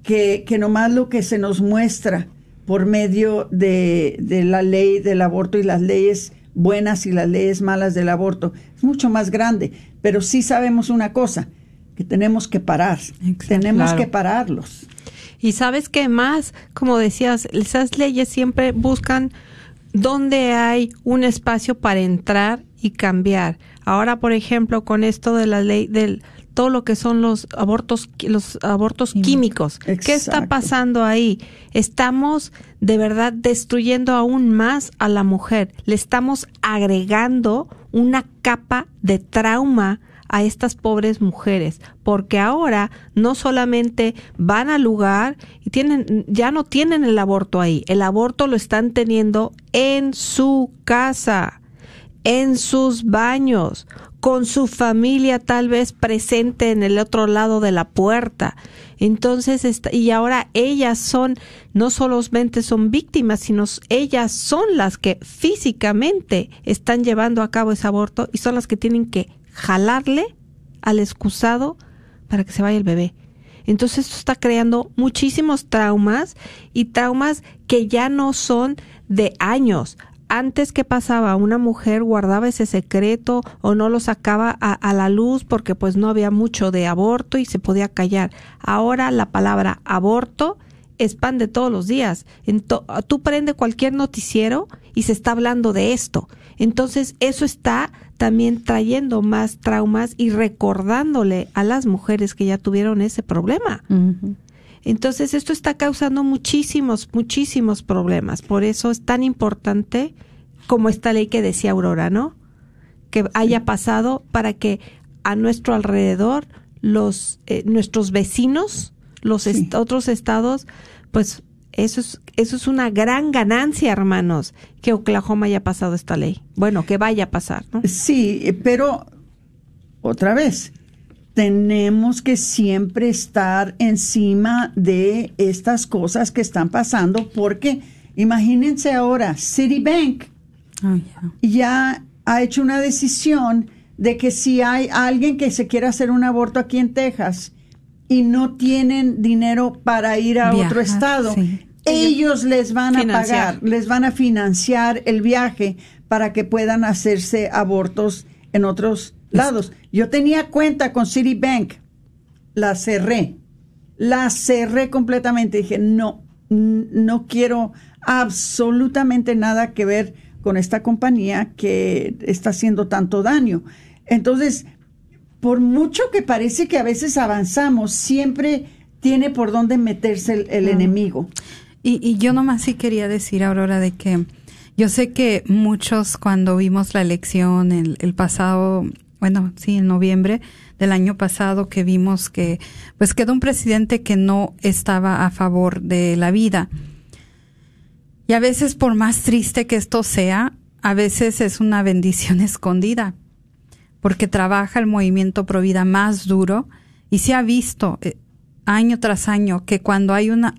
que, que nomás lo que se nos muestra por medio de, de la ley del aborto y las leyes buenas y las leyes malas del aborto. Es mucho más grande. Pero sí sabemos una cosa, que tenemos que parar. Tenemos que pararlos. Y sabes qué más, como decías, esas leyes siempre buscan donde hay un espacio para entrar y cambiar. Ahora, por ejemplo, con esto de la ley del todo lo que son los abortos los abortos químicos. ¿Qué está pasando ahí? Estamos de verdad destruyendo aún más a la mujer. Le estamos agregando una capa de trauma a estas pobres mujeres, porque ahora no solamente van al lugar y tienen, ya no tienen el aborto ahí, el aborto lo están teniendo en su casa, en sus baños, con su familia tal vez presente en el otro lado de la puerta. Entonces, y ahora ellas son, no solamente son víctimas, sino ellas son las que físicamente están llevando a cabo ese aborto y son las que tienen que jalarle al excusado para que se vaya el bebé. Entonces esto está creando muchísimos traumas y traumas que ya no son de años. Antes que pasaba, una mujer guardaba ese secreto o no lo sacaba a, la luz porque pues no había mucho de aborto y se podía callar. Ahora la palabra aborto es pan de todos los días. tú prende cualquier noticiero y se está hablando de esto. Entonces eso está también trayendo más traumas y recordándole a las mujeres que ya tuvieron ese problema. Entonces esto está causando muchísimos, muchísimos problemas. Por eso es tan importante como esta ley que decía Aurora, ¿no? Que haya pasado para que a nuestro alrededor los eh, nuestros vecinos, los est- otros estados, pues eso es eso es una gran ganancia, hermanos, que Oklahoma haya pasado esta ley. Bueno, que vaya a pasar, ¿no? Sí, pero otra vez, tenemos que siempre estar encima de estas cosas que están pasando porque imagínense ahora, Citibank ya ha hecho una decisión de que si hay alguien que se quiera hacer un aborto aquí en Texas y no tienen dinero para ir a otro estado, sí. ellos les van a pagar, les van a financiar el viaje para que puedan hacerse abortos en otros lados. Yo tenía cuenta con Citibank, la cerré, la cerré completamente. Dije, no, no quiero absolutamente nada que ver con esta compañía que está haciendo tanto daño. Entonces, por mucho que parece que a veces avanzamos, siempre tiene por dónde meterse el, el enemigo. Y, y yo nomás sí quería decir, Aurora, de que yo sé que muchos cuando vimos la elección el, el pasado, bueno, sí, en noviembre del año pasado, que vimos que pues quedó un presidente que no estaba a favor de la vida. Y a veces, por más triste que esto sea, a veces es una bendición *laughs* escondida, porque trabaja el movimiento pro vida más duro y se ha visto eh, año tras año que cuando hay un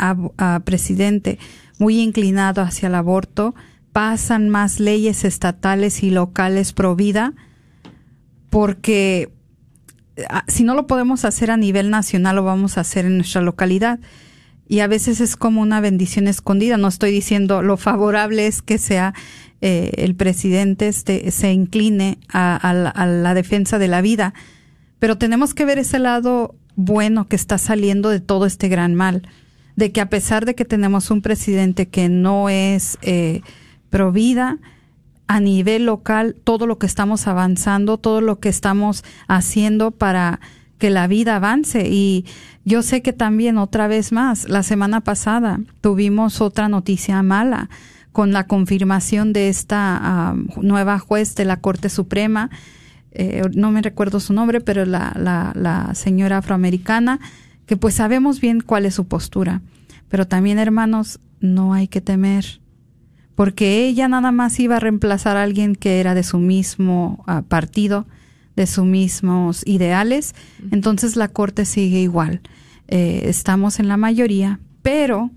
presidente muy inclinado hacia el aborto, pasan más leyes estatales y locales pro vida, porque ah, si no lo podemos hacer a nivel nacional, lo vamos a hacer en nuestra localidad. Y a veces es como una bendición escondida. No estoy diciendo lo favorable es que sea eh, el presidente este, se incline a, la, la defensa de la vida, pero tenemos que ver ese lado bueno que está saliendo de todo este gran mal, de que a pesar de que tenemos un presidente que no es eh, pro vida, a nivel local, todo lo que estamos avanzando, todo lo que estamos haciendo para que la vida avance. Y yo sé que también otra vez más, la semana pasada tuvimos otra noticia mala con la confirmación de esta uh, nueva juez de la Corte Suprema, eh, no me recuerdo su nombre, pero la, la, la señora afroamericana, que pues sabemos bien cuál es su postura. Pero también, hermanos, no hay que temer, porque ella nada más iba a reemplazar a alguien que era de su mismo uh, partido, de sus mismos ideales, entonces la Corte sigue igual. Eh, estamos en la mayoría, pero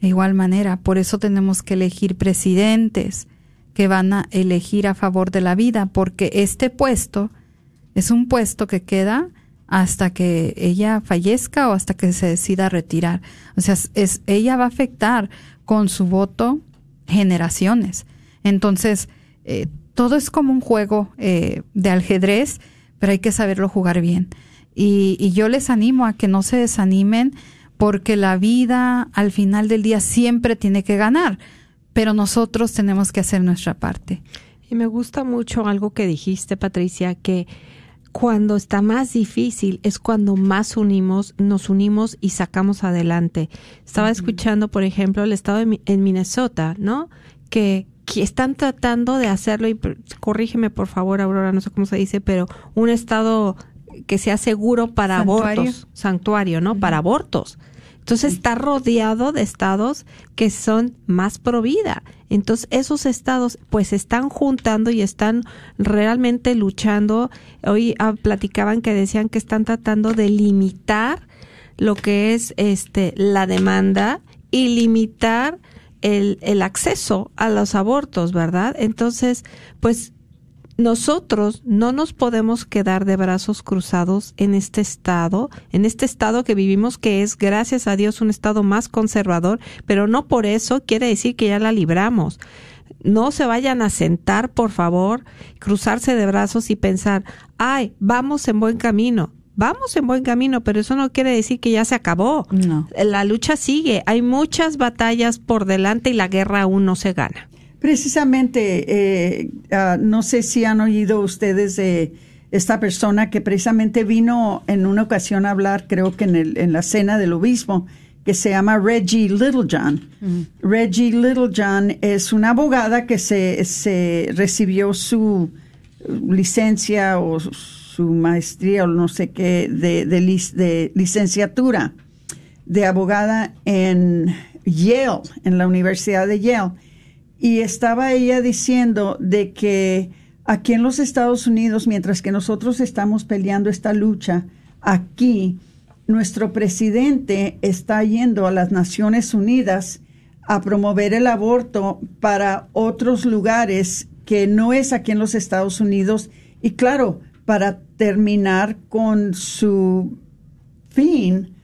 de igual manera, por eso tenemos que elegir presidentes que van a elegir a favor de la vida, porque este puesto es un puesto que queda hasta que ella fallezca o hasta que se decida retirar. O sea, es, ella va a afectar con su voto generaciones. Entonces, eh, todo es como un juego eh, de ajedrez, pero hay que saberlo jugar bien. Y, y yo les animo a que no se desanimen porque la vida al final del día siempre tiene que ganar, pero nosotros tenemos que hacer nuestra parte. Y me gusta mucho algo que dijiste, Patricia, que cuando está más difícil es cuando más unimos, nos unimos y sacamos adelante. Estaba uh -huh. escuchando, por ejemplo, el estado de, en Minnesota, ¿no? Que, que están tratando de hacerlo, y corrígeme por favor, Aurora, no sé cómo se dice, pero un estado que sea seguro para Santuario. abortos, santuario, ¿no? Uh -huh. Para abortos. Entonces está rodeado de estados que son más pro vida. Entonces esos estados pues están juntando y están realmente luchando. Hoy ah, platicaban que decían que están tratando de limitar lo que es este la demanda y limitar el, el acceso a los abortos, ¿verdad? Entonces, pues nosotros no nos podemos quedar de brazos cruzados en este estado, en este estado que vivimos que es, gracias a Dios, un estado más conservador, pero no por eso quiere decir que ya la libramos. No se vayan a sentar, por favor, cruzarse de brazos y pensar, ay, vamos en buen camino. Vamos en buen camino, pero eso no quiere decir que ya se acabó. No. La lucha sigue. Hay muchas batallas por delante y la guerra aún no se gana. Precisamente, eh, uh, no sé si han oído ustedes de esta persona que precisamente vino en una ocasión a hablar, creo que en, el, en la cena del obispo, que se llama Reggie Littlejohn. Mm. Reggie Littlejohn es una abogada que se, se recibió su licencia o su maestría o no sé qué de, de, lic- de licenciatura de abogada en Yale, en la Universidad de Yale. Y estaba ella diciendo de que aquí en los Estados Unidos, mientras que nosotros estamos peleando esta lucha, aquí nuestro presidente está yendo a las Naciones Unidas a promover el aborto para otros lugares que no es aquí en los Estados Unidos y claro, para terminar con su fin,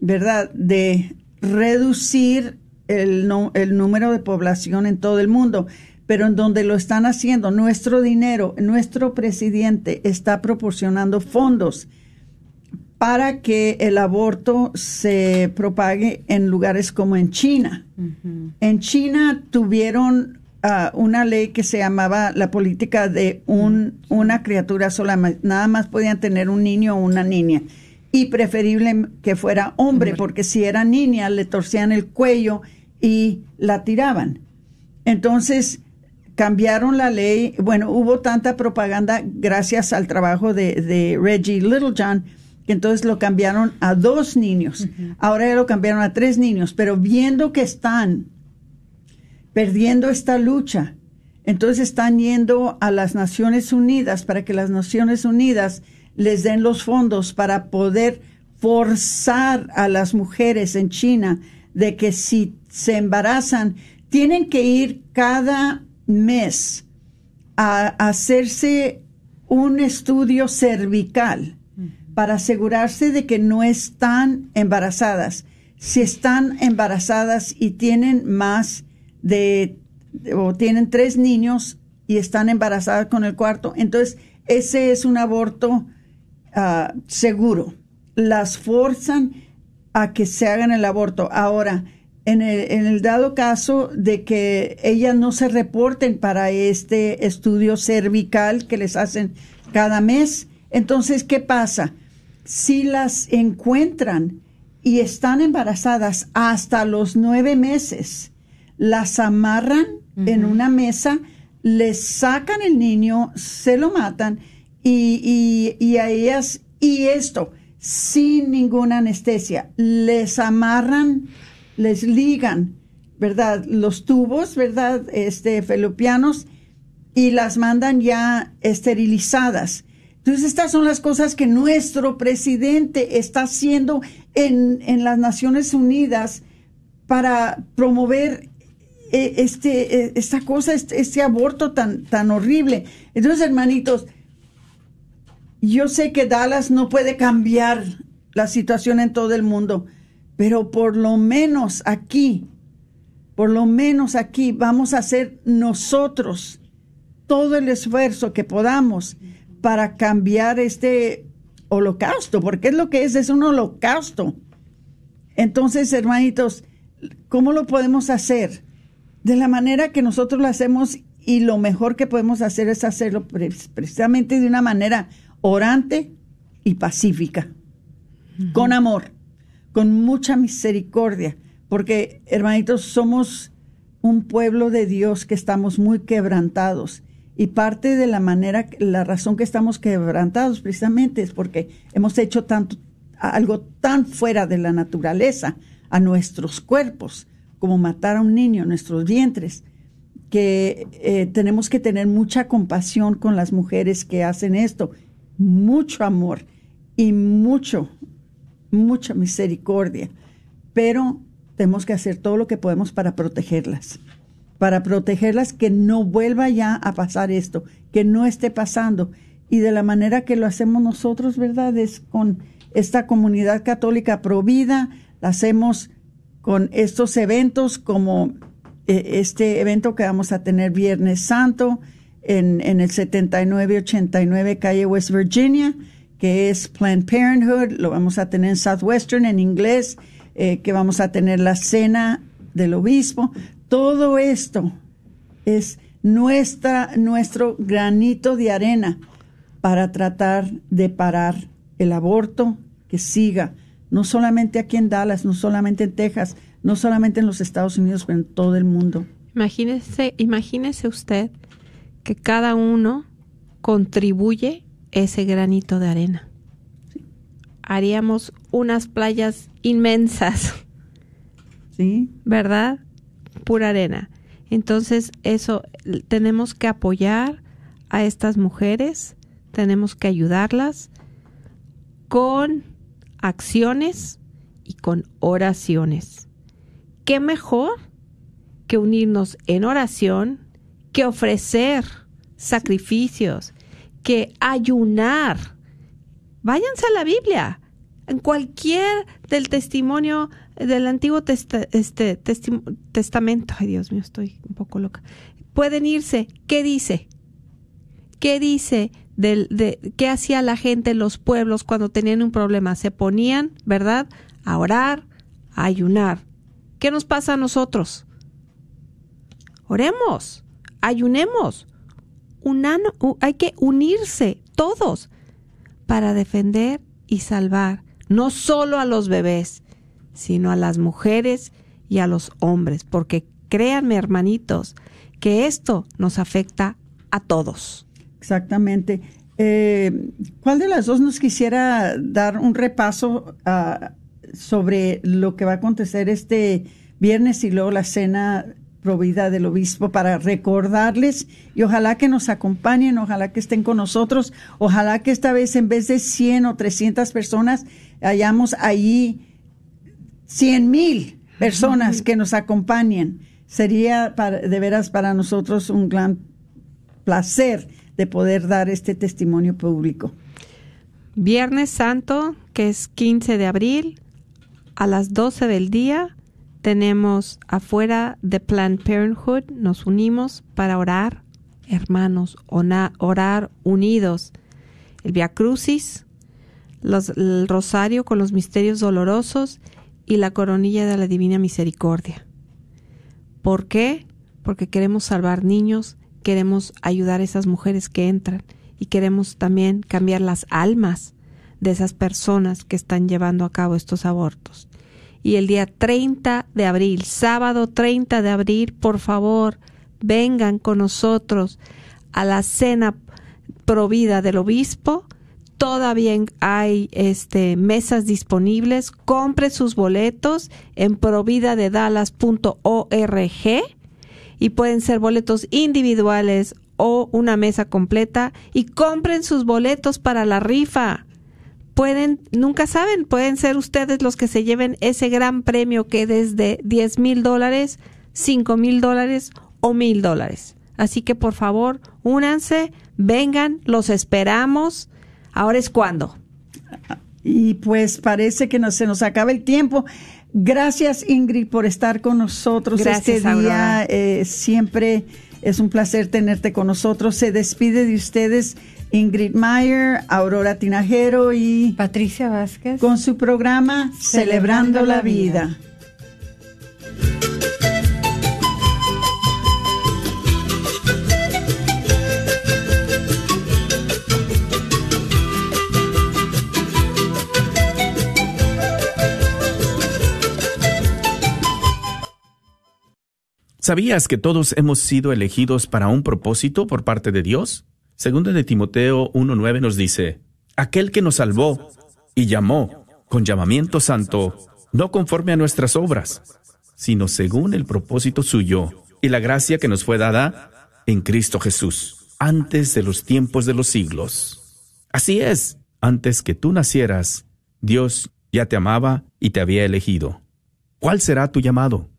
¿verdad? De reducir el, no- el número de población en todo el mundo, pero en donde lo están haciendo, nuestro dinero, nuestro presidente está proporcionando fondos para que el aborto se propague en lugares como en China. En China tuvieron ah, una ley que se llamaba la política de un, una criatura sola, nada más podían tener un niño o una niña. Y preferible que fuera hombre, porque si era niña le torcían el cuello y la tiraban. Entonces cambiaron la ley. Bueno, hubo tanta propaganda gracias al trabajo de, de Reggie Littlejohn que entonces lo cambiaron a dos niños. Ahora ya lo cambiaron a tres niños, pero viendo que están perdiendo esta lucha, entonces están yendo a las Naciones Unidas para que las Naciones Unidas les den los fondos para poder forzar a las mujeres en China de que si se embarazan, tienen que ir cada mes a hacerse un estudio cervical para asegurarse de que no están embarazadas. Si están embarazadas y tienen más de, o tienen tres niños y están embarazadas con el cuarto, entonces ese es un aborto ah, seguro. Las forzan a que se hagan el aborto. Ahora, en el, en el dado caso de que ellas no se reporten para este estudio cervical que les hacen cada mes, entonces, ¿qué pasa? Si las encuentran y están embarazadas hasta los nueve meses, las amarran en una mesa, les sacan el niño, se lo matan y, y, y a ellas, y esto, sin ninguna anestesia, les amarran, les ligan, ¿verdad? Los tubos, ¿verdad? Este, felopianos y las mandan ya esterilizadas. Entonces, estas son las cosas que nuestro presidente está haciendo en, en las Naciones Unidas para promover eh, este, eh, esta cosa, este, este aborto tan, tan horrible. Entonces, hermanitos, yo sé que Dallas no puede cambiar la situación en todo el mundo, pero por lo menos aquí, por lo menos aquí vamos a hacer nosotros todo el esfuerzo que podamos para cambiar este holocausto, porque es lo que es, es un holocausto. Entonces, hermanitos, ¿cómo lo podemos hacer? De la manera que nosotros lo hacemos y lo mejor que podemos hacer es hacerlo pre- precisamente de una manera orante y pacífica, con amor, con mucha misericordia, porque hermanitos, somos un pueblo de Dios que estamos muy quebrantados. Y parte de la manera, la razón que estamos quebrantados precisamente es porque hemos hecho tanto, algo tan fuera de la naturaleza a nuestros cuerpos, como matar a un niño en nuestros vientres, que eh, tenemos que tener mucha compasión con las mujeres que hacen esto, mucho amor y mucho, mucha misericordia, pero tenemos que hacer todo lo que podemos para protegerlas, para protegerlas que no vuelva ya a pasar esto, que no esté pasando. Y de la manera que lo hacemos nosotros, ¿verdad? Es con esta comunidad católica provida, la hacemos con estos eventos como eh, este evento que vamos a tener Viernes Santo en, en el 7989 calle West Virginia, que es Planned Parenthood, lo vamos a tener en Southwestern en inglés, eh, que vamos a tener la cena del obispo. Todo esto es nuestra, nuestro granito de arena para tratar de parar el aborto que siga, no solamente aquí en Dallas, no solamente en Texas, no solamente en los Estados Unidos, pero en todo el mundo. Imagínese, imagínese usted que cada uno contribuye ese granito de arena. Haríamos unas playas inmensas. Sí. ¿Verdad? Pura arena. Entonces, eso, tenemos que apoyar a estas mujeres, tenemos que ayudarlas con acciones y con oraciones. ¿Qué mejor que unirnos en oración, que ofrecer sacrificios, que ayunar? Váyanse a la Biblia. En cualquier del testimonio del Antiguo este, Testamento, ay Dios mío, estoy un poco loca, pueden irse. ¿Qué dice? ¿Qué dice del, de qué hacía la gente en los pueblos cuando tenían un problema? Se ponían, ¿verdad? A orar, a ayunar. ¿Qué nos pasa a nosotros? Oremos, ayunemos. Unano, hay que unirse todos para defender y salvar no solo a los bebés, sino a las mujeres y a los hombres, porque créanme hermanitos, que esto nos afecta a todos. Exactamente. Eh, ¿Cuál de las dos nos quisiera dar un repaso ah, sobre lo que va a acontecer este viernes y luego la cena provida del obispo para recordarles y ojalá que nos acompañen, ojalá que estén con nosotros, ojalá que esta vez en vez de 100 o 300 personas hayamos ahí 100 mil personas que nos acompañen. Sería de veras para nosotros un gran placer de poder dar este testimonio público. Viernes Santo, que es 15 de abril, a las 12 del día, tenemos afuera de Planned Parenthood, nos unimos para orar, hermanos, orar unidos. El Via Crucis, el rosario con los misterios dolorosos y la coronilla de la Divina Misericordia. ¿Por qué? Porque queremos salvar niños, queremos ayudar a esas mujeres que entran y queremos también cambiar las almas de esas personas que están llevando a cabo estos abortos. Y el día 30 de abril, sábado 30 de abril, por favor, vengan con nosotros a la cena provida del obispo todavía hay este, mesas disponibles. Compre sus boletos en providadedallas.org y pueden ser boletos individuales o una mesa completa y compren sus boletos para la rifa. Pueden, nunca saben, pueden ser ustedes los que se lleven ese gran premio que desde 10 mil dólares, 5 mil dólares o mil dólares. Así que por favor, únanse, vengan, los esperamos Ahora es cuando. Y pues parece que no, se nos acaba el tiempo. Gracias Ingrid por estar con nosotros este día. Eh, siempre es un placer tenerte con nosotros. Se despide de ustedes Ingrid Mayer, Aurora Tinajero y Patricia Vázquez con su programa Celebrando, la, vida. ¿Sabías que todos hemos sido elegidos para un propósito por parte de Dios? Segundo de Timoteo 1.9 nos dice, aquel que nos salvó y llamó con llamamiento santo, no conforme a nuestras obras, sino según el propósito suyo y la gracia que nos fue dada en Cristo Jesús, antes de los tiempos de los siglos. Así es, antes que tú nacieras, Dios ya te amaba y te había elegido. ¿Cuál será tu llamado?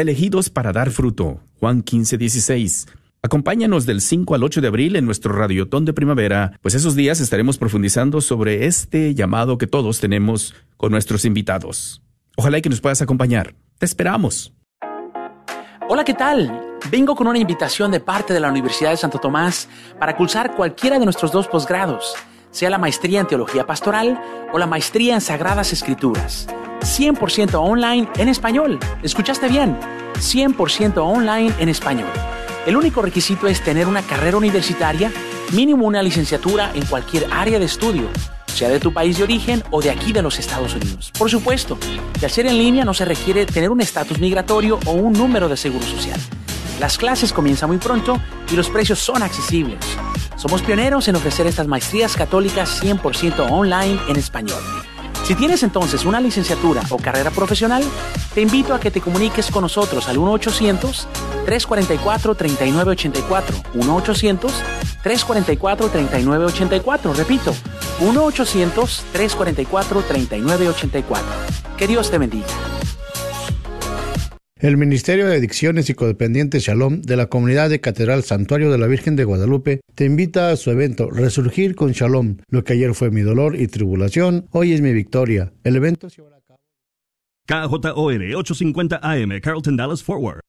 elegidos para dar fruto. Juan 15, 16. Acompáñanos del 5 al 8 de abril en nuestro Radiotón de Primavera, pues esos días estaremos profundizando sobre este llamado que todos tenemos con nuestros invitados. Ojalá que nos puedas acompañar. Te esperamos. Hola, ¿qué tal? Vengo con una invitación de parte de la Universidad de Santo Tomás para cursar cualquiera de nuestros dos posgrados, sea la maestría en Teología Pastoral o la maestría en Sagradas Escrituras. 100% online en español. ¿Escuchaste bien? 100% online en español. El único requisito es tener una carrera universitaria, mínimo una licenciatura en cualquier área de estudio, sea de tu país de origen o de aquí de los Estados Unidos. Por supuesto, de hacer en línea no se requiere tener un estatus migratorio o un número de seguro social. Las clases comienzan muy pronto y los precios son accesibles. Somos pioneros en ofrecer estas maestrías católicas 100% online en español. Si tienes entonces una licenciatura o carrera profesional, te invito a que te comuniques con nosotros al 1-800-344-3984. 1-800-344-3984. Repito, 1-800-344-3984. Que Dios te bendiga. El Ministerio de Adicciones y Codependientes Shalom de la comunidad de Catedral Santuario de la Virgen de Guadalupe te invita a su evento Resurgir con Shalom. Lo que ayer fue mi dolor y tribulación, hoy es mi victoria. El evento se KJOR 850 AM, Carlton Dallas Forward.